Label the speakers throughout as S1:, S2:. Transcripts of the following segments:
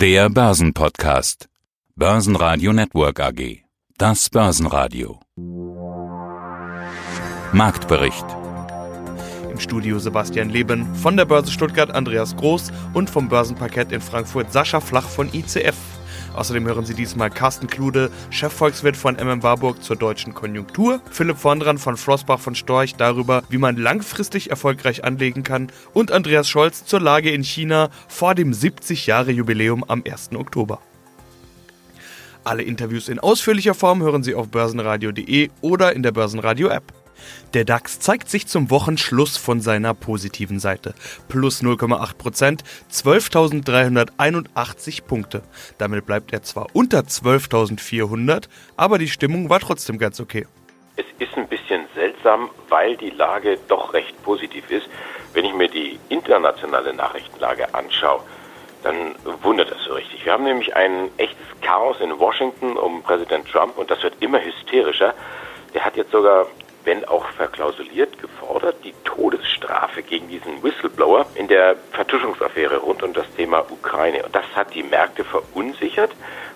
S1: Der Börsenpodcast. Börsenradio Network AG. Das Börsenradio. Marktbericht.
S2: Im Studio Sebastian Leben, von der Börse Stuttgart Andreas Groß und vom Börsenparkett in Frankfurt Sascha Flach von ICF. Außerdem hören Sie diesmal Carsten Klude, Chefvolkswirt von MM Warburg zur deutschen Konjunktur, Philipp Vondran von Flossbach von Storch darüber, wie man langfristig erfolgreich anlegen kann und Andreas Scholz zur Lage in China vor dem 70-Jahre-Jubiläum am 1. Oktober. Alle Interviews in ausführlicher Form hören Sie auf börsenradio.de oder in der Börsenradio-App. Der DAX zeigt sich zum Wochenschluss von seiner positiven Seite. Plus 0,8% 12.381 Punkte. Damit bleibt er zwar unter 12.400, aber die Stimmung war trotzdem ganz okay.
S3: Es ist ein bisschen seltsam, weil die Lage doch recht positiv ist. Wenn ich mir die internationale Nachrichtenlage anschaue, dann wundert das so richtig. Wir haben nämlich ein echtes Chaos in Washington um Präsident Trump und das wird immer hysterischer. Der hat jetzt sogar wenn auch verklausuliert, gefordert, die Todesstrafe gegen diesen Whistleblower in der Vertuschungsaffäre rund um das Thema Ukraine. Und das hat die Märkte verunsichert.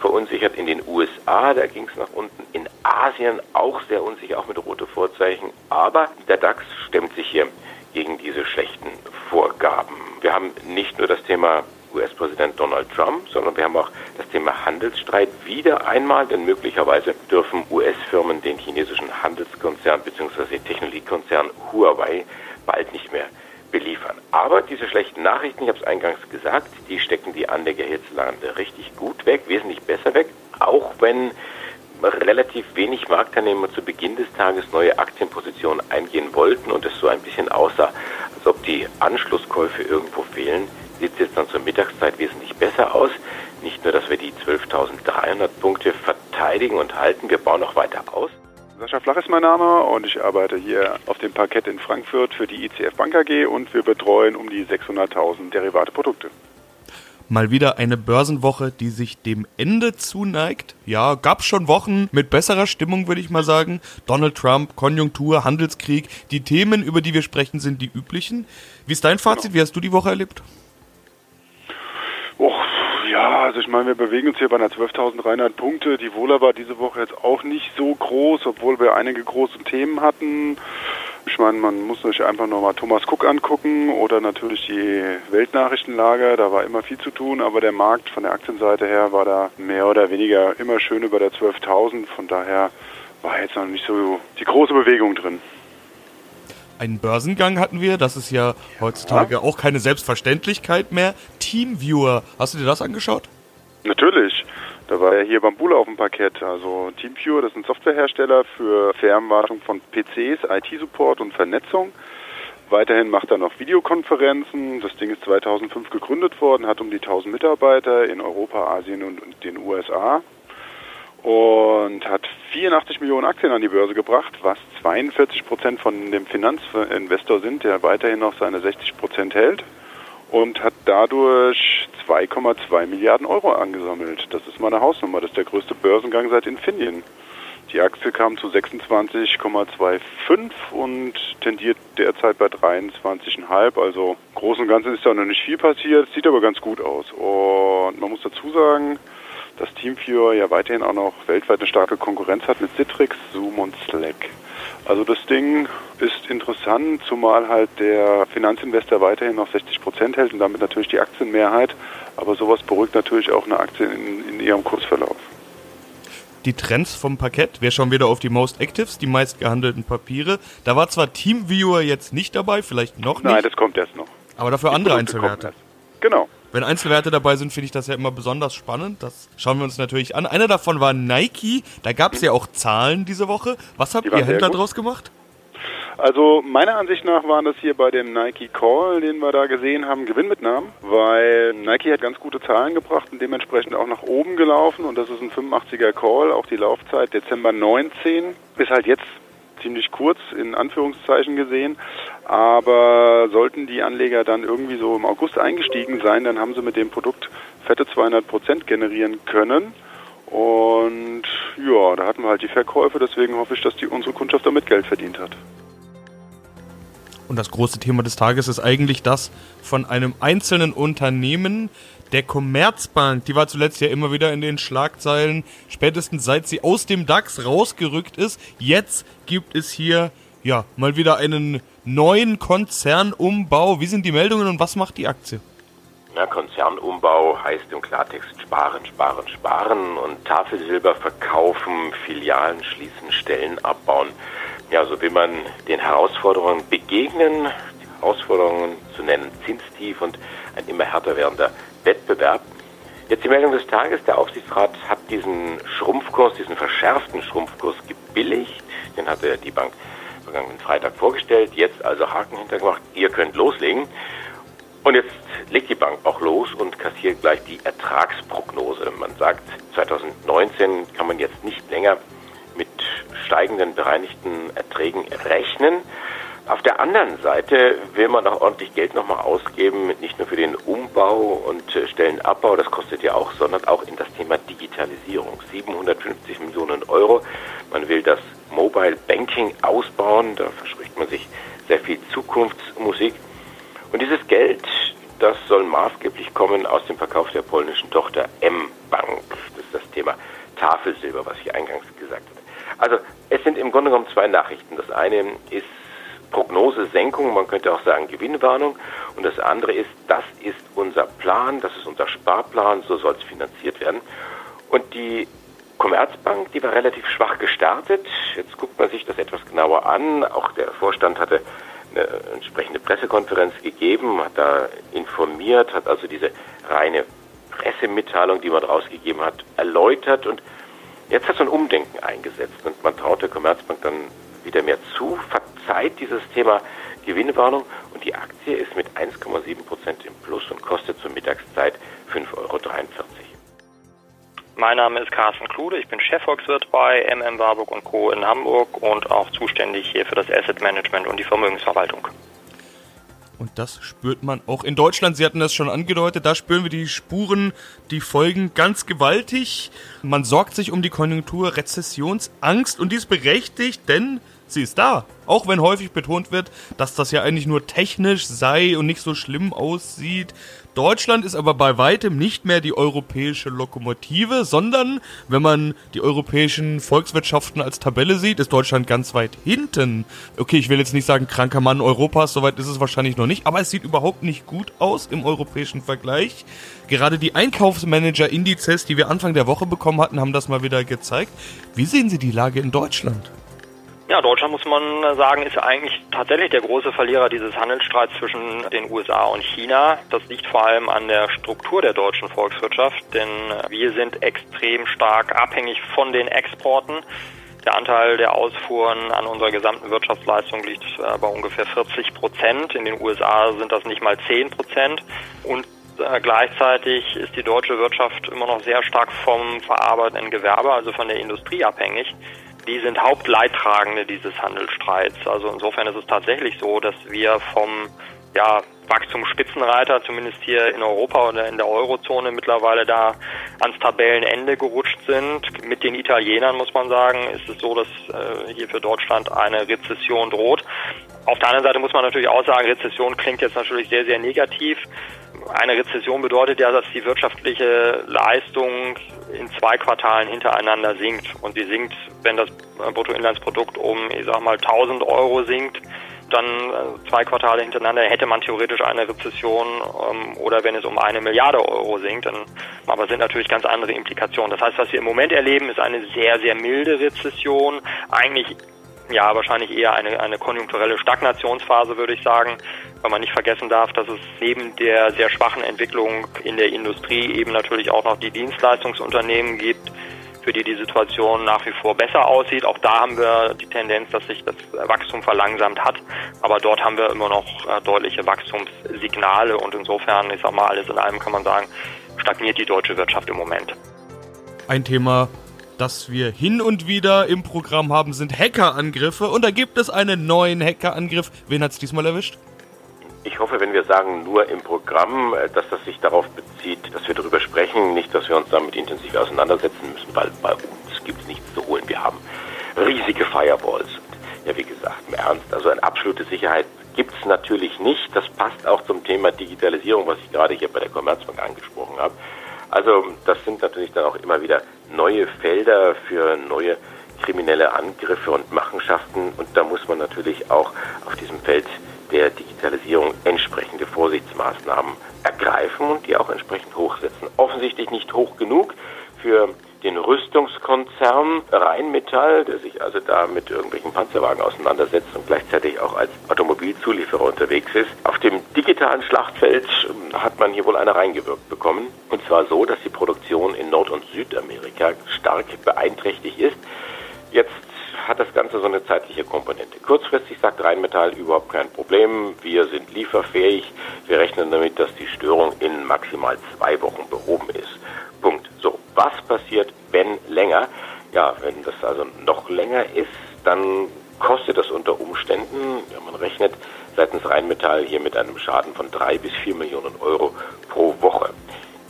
S3: Verunsichert in den USA, da ging es nach unten. In Asien auch sehr unsicher, auch mit rote Vorzeichen. Aber der DAX stemmt sich hier gegen diese schlechten Vorgaben. Wir haben nicht nur das Thema US-Präsident Donald Trump, sondern wir haben auch das Thema Handelsstreit wieder einmal, denn möglicherweise dürfen US-Firmen den chinesischen Handelskonzern bzw. Technologiekonzern Huawei bald nicht mehr beliefern. Aber diese schlechten Nachrichten, ich habe es eingangs gesagt, die stecken die Anleger hierzulande richtig gut weg, wesentlich besser weg, auch wenn relativ wenig Marktteilnehmer zu Beginn des Tages neue Aktienpositionen eingehen wollten und es so ein bisschen aussah, als ob die Anschlusskäufe irgendwo fehlen sieht es jetzt dann zur Mittagszeit wesentlich besser aus. Nicht nur, dass wir die 12.300 Punkte verteidigen und halten, wir bauen noch weiter aus.
S4: Sascha Flach ist mein Name und ich arbeite hier auf dem Parkett in Frankfurt für die ICF Bank AG und wir betreuen um die 600.000 derivate Produkte.
S2: Mal wieder eine Börsenwoche, die sich dem Ende zuneigt. Ja, gab schon Wochen mit besserer Stimmung, würde ich mal sagen. Donald Trump, Konjunktur, Handelskrieg. Die Themen, über die wir sprechen, sind die üblichen. Wie ist dein Fazit? Wie hast du die Woche erlebt?
S4: Also ich meine, wir bewegen uns hier bei einer 12.300 Punkte. Die Wohler war diese Woche jetzt auch nicht so groß, obwohl wir einige große Themen hatten. Ich meine, man muss sich einfach nochmal Thomas Cook angucken oder natürlich die Weltnachrichtenlage. Da war immer viel zu tun, aber der Markt von der Aktienseite her war da mehr oder weniger immer schön über der 12.000. Von daher war jetzt noch nicht so die große Bewegung drin
S2: einen Börsengang hatten wir. Das ist ja heutzutage ja. auch keine Selbstverständlichkeit mehr. Teamviewer, hast du dir das angeschaut?
S4: Natürlich. Da war ja hier Bambula auf dem Parkett. Also Teamviewer, das ist ein Softwarehersteller für Fernwartung von PCs, IT-Support und Vernetzung. Weiterhin macht er noch Videokonferenzen. Das Ding ist 2005 gegründet worden, hat um die 1000 Mitarbeiter in Europa, Asien und den USA und hat 84 Millionen Aktien an die Börse gebracht, was 42 Prozent von dem Finanzinvestor sind, der weiterhin noch seine 60 Prozent hält und hat dadurch 2,2 Milliarden Euro angesammelt. Das ist mal eine Hausnummer. Das ist der größte Börsengang seit Infineon. Die Aktie kam zu 26,25 und tendiert derzeit bei 23,5. Also groß und ganzen ist da noch nicht viel passiert, sieht aber ganz gut aus. Und man muss dazu sagen, dass TeamViewer ja weiterhin auch noch weltweit eine starke Konkurrenz hat mit Citrix, Zoom und Slack. Also das Ding ist interessant, zumal halt der Finanzinvestor weiterhin noch 60 Prozent hält und damit natürlich die Aktienmehrheit. Aber sowas beruhigt natürlich auch eine Aktie in, in ihrem Kursverlauf.
S2: Die Trends vom Parkett, wir schauen wieder auf die Most Actives, die meist gehandelten Papiere. Da war zwar TeamViewer jetzt nicht dabei, vielleicht noch nicht.
S4: Nein, das kommt erst noch.
S2: Aber dafür die andere Einzelwerte.
S4: Genau.
S2: Wenn Einzelwerte dabei sind, finde ich das ja immer besonders spannend. Das schauen wir uns natürlich an. Einer davon war Nike. Da gab es ja auch Zahlen diese Woche. Was habt ihr Händler draus gemacht?
S4: Also meiner Ansicht nach waren das hier bei dem Nike Call, den wir da gesehen haben, Gewinnmitnahmen, weil Nike hat ganz gute Zahlen gebracht und dementsprechend auch nach oben gelaufen und das ist ein 85er Call, auch die Laufzeit Dezember 19 ist halt jetzt ziemlich kurz in Anführungszeichen gesehen. Aber sollten die Anleger dann irgendwie so im August eingestiegen sein, dann haben sie mit dem Produkt fette 200 Prozent generieren können. Und ja, da hatten wir halt die Verkäufe. Deswegen hoffe ich, dass die unsere Kundschaft damit Geld verdient hat.
S2: Und das große Thema des Tages ist eigentlich das von einem einzelnen Unternehmen, der Commerzbank. Die war zuletzt ja immer wieder in den Schlagzeilen, spätestens seit sie aus dem DAX rausgerückt ist. Jetzt gibt es hier ja mal wieder einen neuen Konzernumbau. Wie sind die Meldungen und was macht die Aktie?
S3: Ja, Konzernumbau heißt im Klartext sparen, sparen, sparen und Tafelsilber verkaufen, Filialen schließen, Stellen abbauen. Ja, so will man den Herausforderungen begegnen, die Herausforderungen zu nennen, Zinstief und ein immer härter werdender Wettbewerb. Jetzt die Meldung des Tages, der Aufsichtsrat hat diesen Schrumpfkurs, diesen verschärften Schrumpfkurs gebilligt. Den hatte die Bank vergangenen Freitag vorgestellt, jetzt also Haken hintergemacht, ihr könnt loslegen. Und jetzt legt die Bank auch los und kassiert gleich die Ertragsprognose. Man sagt, 2019 kann man jetzt nicht länger steigenden bereinigten Erträgen rechnen. Auf der anderen Seite will man auch ordentlich Geld nochmal ausgeben, nicht nur für den Umbau und äh, Stellenabbau, das kostet ja auch, sondern auch in das Thema Digitalisierung. 750 Millionen Euro. Man will das Mobile Banking ausbauen, da verspricht man sich sehr viel Zukunftsmusik. Und dieses Geld, das soll maßgeblich kommen aus dem Verkauf der polnischen Tochter M-Bank. Das ist das Thema Tafelsilber, was ich eingangs. Also es sind im Grunde genommen zwei Nachrichten. Das eine ist Prognosesenkung, man könnte auch sagen Gewinnwarnung. Und das andere ist, das ist unser Plan, das ist unser Sparplan, so soll es finanziert werden. Und die Commerzbank, die war relativ schwach gestartet. Jetzt guckt man sich das etwas genauer an. Auch der Vorstand hatte eine entsprechende Pressekonferenz gegeben, hat da informiert, hat also diese reine Pressemitteilung, die man rausgegeben hat, erläutert und jetzt hat so ein Umdenken eingesetzt und man traut der Commerzbank dann wieder mehr zu, verzeiht dieses Thema Gewinnwarnung und die Aktie ist mit 1,7 Prozent im Plus und kostet zur Mittagszeit 5,43 Euro.
S5: Mein Name ist Carsten Klude, ich bin Chefvolkswirt bei MM Warburg Co. in Hamburg und auch zuständig hier für das Asset Management und die Vermögensverwaltung.
S2: Und das spürt man auch in Deutschland. Sie hatten das schon angedeutet. Da spüren wir die Spuren, die Folgen ganz gewaltig. Man sorgt sich um die Konjunktur, Rezessionsangst und dies berechtigt, denn sie ist da. Auch wenn häufig betont wird, dass das ja eigentlich nur technisch sei und nicht so schlimm aussieht. Deutschland ist aber bei weitem nicht mehr die europäische Lokomotive, sondern wenn man die europäischen Volkswirtschaften als Tabelle sieht, ist Deutschland ganz weit hinten. Okay, ich will jetzt nicht sagen kranker Mann Europas, soweit ist es wahrscheinlich noch nicht, aber es sieht überhaupt nicht gut aus im europäischen Vergleich. Gerade die Einkaufsmanager-Indizes, die wir Anfang der Woche bekommen hatten, haben das mal wieder gezeigt. Wie sehen Sie die Lage in Deutschland?
S5: Ja, Deutschland muss man sagen, ist eigentlich tatsächlich der große Verlierer dieses Handelsstreits zwischen den USA und China. Das liegt vor allem an der Struktur der deutschen Volkswirtschaft, denn wir sind extrem stark abhängig von den Exporten. Der Anteil der Ausfuhren an unserer gesamten Wirtschaftsleistung liegt äh, bei ungefähr 40 Prozent. In den USA sind das nicht mal 10 Prozent. Und äh, gleichzeitig ist die deutsche Wirtschaft immer noch sehr stark vom verarbeitenden Gewerbe, also von der Industrie abhängig die sind Hauptleidtragende dieses Handelsstreits. Also insofern ist es tatsächlich so, dass wir vom ja, Wachstumsspitzenreiter, zumindest hier in Europa oder in der Eurozone mittlerweile da ans Tabellenende gerutscht sind. Mit den Italienern muss man sagen, ist es so, dass äh, hier für Deutschland eine Rezession droht. Auf der anderen Seite muss man natürlich auch sagen, Rezession klingt jetzt natürlich sehr, sehr negativ. Eine Rezession bedeutet ja, dass die wirtschaftliche Leistung in zwei Quartalen hintereinander sinkt. Und sie sinkt, wenn das Bruttoinlandsprodukt um, ich sag mal, 1000 Euro sinkt, dann äh, zwei Quartale hintereinander hätte man theoretisch eine Rezession ähm, oder wenn es um eine Milliarde Euro sinkt, dann aber sind natürlich ganz andere Implikationen. Das heißt, was wir im Moment erleben, ist eine sehr, sehr milde Rezession. Eigentlich ja, wahrscheinlich eher eine, eine konjunkturelle Stagnationsphase, würde ich sagen, weil man nicht vergessen darf, dass es neben der sehr schwachen Entwicklung in der Industrie eben natürlich auch noch die Dienstleistungsunternehmen gibt, für die die Situation nach wie vor besser aussieht. Auch da haben wir die Tendenz, dass sich das Wachstum verlangsamt hat, aber dort haben wir immer noch äh, deutliche Wachstumssignale und insofern, ich sag mal, alles in allem kann man sagen, stagniert die deutsche Wirtschaft im Moment.
S2: Ein Thema, das wir hin und wieder im Programm haben, sind Hackerangriffe. Und da gibt es einen neuen Hackerangriff. Wen hat es diesmal erwischt?
S3: Ich hoffe, wenn wir sagen nur im Programm, äh, dass das sich darauf bezieht, dass wir darüber sprechen, nicht, dass wir uns damit intensiv auseinandersetzen müssen, weil bei uns gibt es nichts zu holen. Wir haben riesige Firewalls. ja, wie gesagt, im Ernst, also eine absolute Sicherheit gibt es natürlich nicht. Das passt auch zum Thema Digitalisierung, was ich gerade hier bei der Commerzbank angesprochen habe. Also das sind natürlich dann auch immer wieder neue Felder für neue kriminelle Angriffe und Machenschaften und da muss man natürlich auch auf diesem Feld der Digitalisierung entsprechende Vorsichtsmaßnahmen ergreifen und die auch entsprechend hochsetzen. Offensichtlich nicht hoch genug für den Rüstungskonzern Rheinmetall, der sich also da mit irgendwelchen Panzerwagen auseinandersetzt und gleichzeitig auch als Automobilzulieferer unterwegs ist. Auf dem digitalen Schlachtfeld ähm, hat man hier wohl eine reingewirkt bekommen. Und zwar so, dass die Produktion in Nord- und Südamerika stark beeinträchtigt ist. Jetzt hat das Ganze so eine zeitliche Komponente. Kurzfristig sagt Rheinmetall überhaupt kein Problem. Wir sind lieferfähig. Wir rechnen damit, dass die Störung in maximal zwei Wochen behoben ist. Punkt. So, was passiert, wenn länger? Ja, wenn das also noch länger ist, dann kostet das unter Umständen, ja, man rechnet seitens Rheinmetall hier mit einem Schaden von drei bis vier Millionen Euro pro Woche.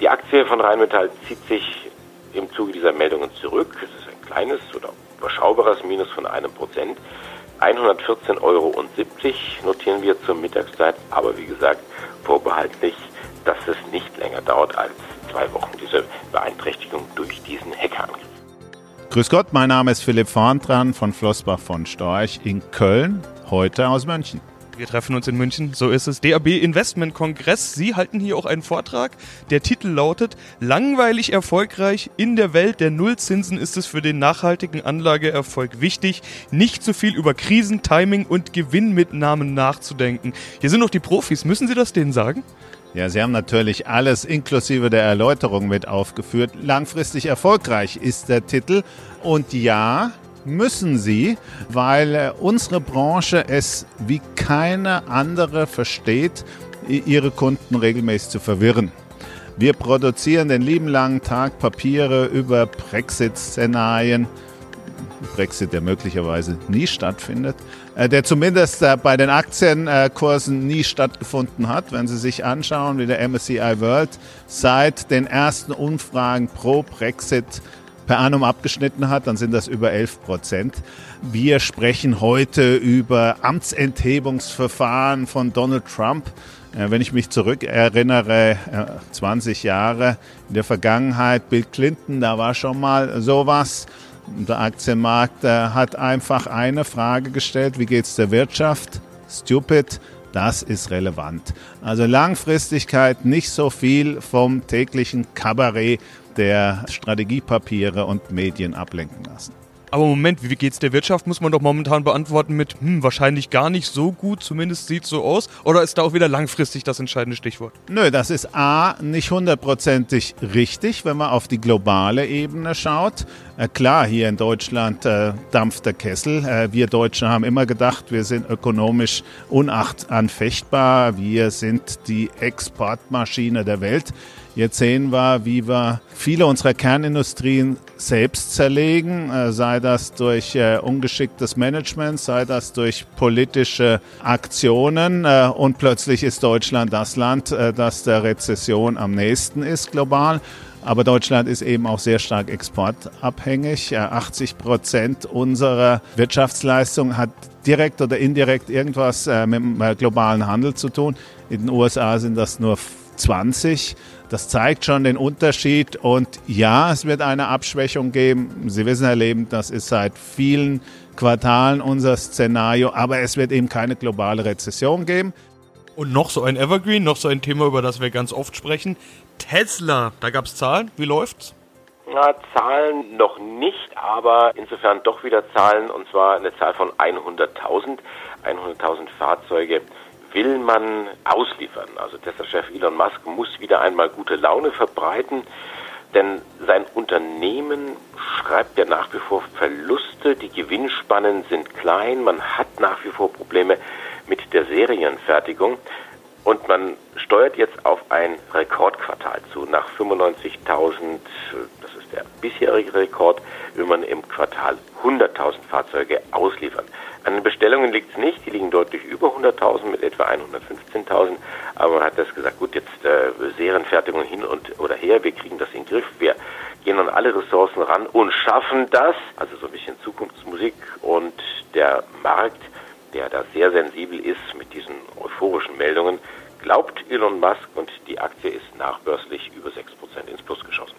S3: Die Aktie von Rheinmetall zieht sich im Zuge dieser Meldungen zurück. Es ist ein kleines oder überschaubares Minus von einem Prozent. 114,70 Euro notieren wir zur Mittagszeit, aber wie gesagt, vorbehaltlich, dass es nicht länger dauert als zwei Wochen, diese Beeinträchtigung durch diesen Hackerangriff.
S6: Grüß Gott, mein Name ist Philipp Vorntran von Flossbach von Storch in Köln, heute aus München.
S2: Wir treffen uns in München, so ist es. DAB Investment Kongress. Sie halten hier auch einen Vortrag. Der Titel lautet Langweilig erfolgreich. In der Welt der Nullzinsen ist es für den nachhaltigen Anlageerfolg wichtig, nicht zu viel über Krisen, Timing und Gewinnmitnahmen nachzudenken. Hier sind noch die Profis. Müssen Sie das denen sagen?
S6: Ja, Sie haben natürlich alles inklusive der Erläuterung mit aufgeführt. Langfristig erfolgreich ist der Titel. Und ja, müssen sie, weil äh, unsere Branche es wie keine andere versteht, ihre Kunden regelmäßig zu verwirren. Wir produzieren den lieben langen Tag Papiere über Brexit-Szenarien, Brexit, der möglicherweise nie stattfindet, äh, der zumindest äh, bei den Aktienkursen nie stattgefunden hat. Wenn Sie sich anschauen, wie der MSCI World seit den ersten Umfragen pro Brexit per annum abgeschnitten hat, dann sind das über 11 Prozent. Wir sprechen heute über Amtsenthebungsverfahren von Donald Trump. Äh, wenn ich mich zurückerinnere, 20 äh, Jahre in der Vergangenheit, Bill Clinton, da war schon mal sowas. Der Aktienmarkt äh, hat einfach eine Frage gestellt, wie geht es der Wirtschaft? Stupid. Das ist relevant. Also Langfristigkeit, nicht so viel vom täglichen Kabarett der Strategiepapiere und Medien ablenken lassen.
S2: Aber Moment, wie geht's der Wirtschaft, muss man doch momentan beantworten mit, hm, wahrscheinlich gar nicht so gut, zumindest sieht so aus. Oder ist da auch wieder langfristig das entscheidende Stichwort?
S6: Nö, das ist A, nicht hundertprozentig richtig, wenn man auf die globale Ebene schaut. Äh, klar, hier in Deutschland äh, dampft der Kessel. Äh, wir Deutschen haben immer gedacht, wir sind ökonomisch unachtanfechtbar. Wir sind die Exportmaschine der Welt. Jetzt sehen wir, wie wir viele unserer Kernindustrien selbst zerlegen, äh, sei das durch äh, ungeschicktes Management, sei das durch politische Aktionen. Äh, und plötzlich ist Deutschland das Land, das der Rezession am nächsten ist global. Aber Deutschland ist eben auch sehr stark exportabhängig. 80 Prozent unserer Wirtschaftsleistung hat direkt oder indirekt irgendwas mit dem globalen Handel zu tun. In den USA sind das nur 20. Das zeigt schon den Unterschied. Und ja, es wird eine Abschwächung geben. Sie wissen, Herr Leben, das ist seit vielen Quartalen unser Szenario. Aber es wird eben keine globale Rezession geben.
S2: Und noch so ein Evergreen, noch so ein Thema, über das wir ganz oft sprechen. Tesla, da gab es Zahlen. Wie läuft's?
S3: Na, Zahlen noch nicht, aber insofern doch wieder Zahlen, und zwar eine Zahl von 100.000. 100.000 Fahrzeuge will man ausliefern. Also Tesla-Chef Elon Musk muss wieder einmal gute Laune verbreiten, denn sein Unternehmen schreibt ja nach wie vor Verluste, die Gewinnspannen sind klein, man hat nach wie vor Probleme mit der Serienfertigung und man steuert jetzt auf ein Rekordquartal zu. Nach 95.000, das ist der bisherige Rekord, will man im Quartal 100.000 Fahrzeuge ausliefern. An den Bestellungen liegt es nicht, die liegen deutlich über 100.000 mit etwa 115.000. Aber man hat das gesagt, gut, jetzt äh, Serienfertigung hin und oder her, wir kriegen das in den Griff, wir gehen an alle Ressourcen ran und schaffen das. Also so ein bisschen Zukunftsmusik und der Markt der da sehr sensibel ist mit diesen euphorischen Meldungen, glaubt Elon Musk und die Aktie ist nachbörslich über 6% ins Plus geschossen.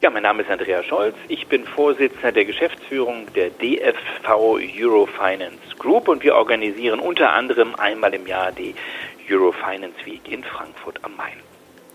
S7: Ja, mein Name ist Andreas Scholz. Ich bin Vorsitzender der Geschäftsführung der DFV Eurofinance Group und wir organisieren unter anderem einmal im Jahr die Eurofinance Week in Frankfurt am Main.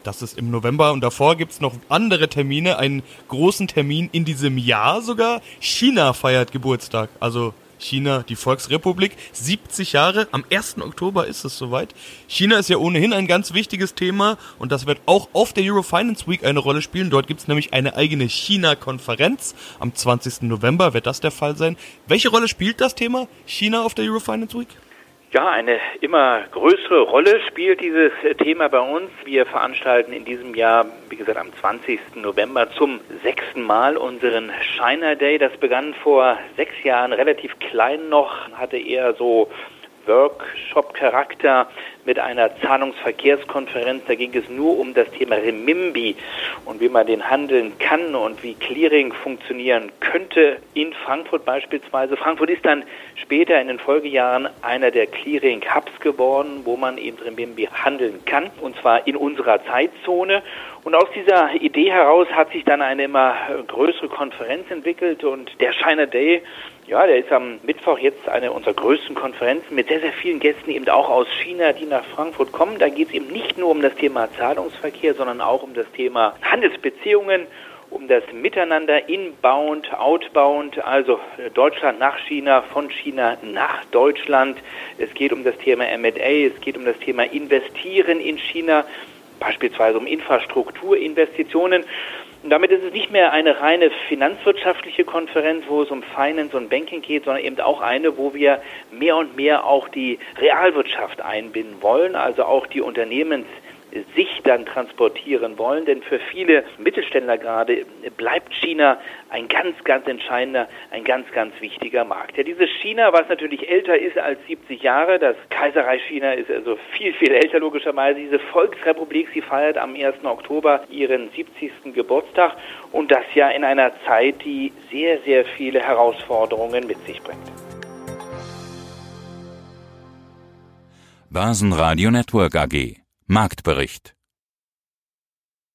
S2: Das ist im November und davor gibt es noch andere Termine, einen großen Termin in diesem Jahr sogar. China feiert Geburtstag. Also China, die Volksrepublik, 70 Jahre. Am 1. Oktober ist es soweit. China ist ja ohnehin ein ganz wichtiges Thema und das wird auch auf der Eurofinance Week eine Rolle spielen. Dort gibt es nämlich eine eigene China-Konferenz. Am 20. November wird das der Fall sein. Welche Rolle spielt das Thema China auf der Eurofinance Week?
S7: Ja, eine immer größere Rolle spielt dieses Thema bei uns. Wir veranstalten in diesem Jahr, wie gesagt, am 20. November zum sechsten Mal unseren China Day. Das begann vor sechs Jahren relativ klein noch, hatte eher so Workshop-Charakter mit einer Zahlungsverkehrskonferenz. Da ging es nur um das Thema Remimbi und wie man den handeln kann und wie Clearing funktionieren könnte in Frankfurt beispielsweise. Frankfurt ist dann später in den Folgejahren einer der Clearing-Hubs geworden, wo man eben Remimbi handeln kann und zwar in unserer Zeitzone. Und aus dieser Idee heraus hat sich dann eine immer größere Konferenz entwickelt und der China Day ja, der ist am Mittwoch jetzt eine unserer größten Konferenzen mit sehr, sehr vielen Gästen eben auch aus China, die nach Frankfurt kommen. Da geht es eben nicht nur um das Thema Zahlungsverkehr, sondern auch um das Thema Handelsbeziehungen, um das Miteinander inbound, outbound, also Deutschland nach China, von China nach Deutschland. Es geht um das Thema M&A, es geht um das Thema Investieren in China, beispielsweise um Infrastrukturinvestitionen. Und damit ist es nicht mehr eine reine finanzwirtschaftliche Konferenz, wo es um Finance und Banking geht, sondern eben auch eine, wo wir mehr und mehr auch die Realwirtschaft einbinden wollen, also auch die Unternehmens sich dann transportieren wollen. Denn für viele Mittelständler gerade bleibt China ein ganz, ganz entscheidender, ein ganz, ganz wichtiger Markt. Ja, dieses China, was natürlich älter ist als 70 Jahre, das Kaiserreich China ist also viel, viel älter logischerweise. Diese Volksrepublik, sie feiert am 1. Oktober ihren 70. Geburtstag und das ja in einer Zeit, die sehr, sehr viele Herausforderungen mit sich bringt.
S1: Börsenradio Network AG Marktbericht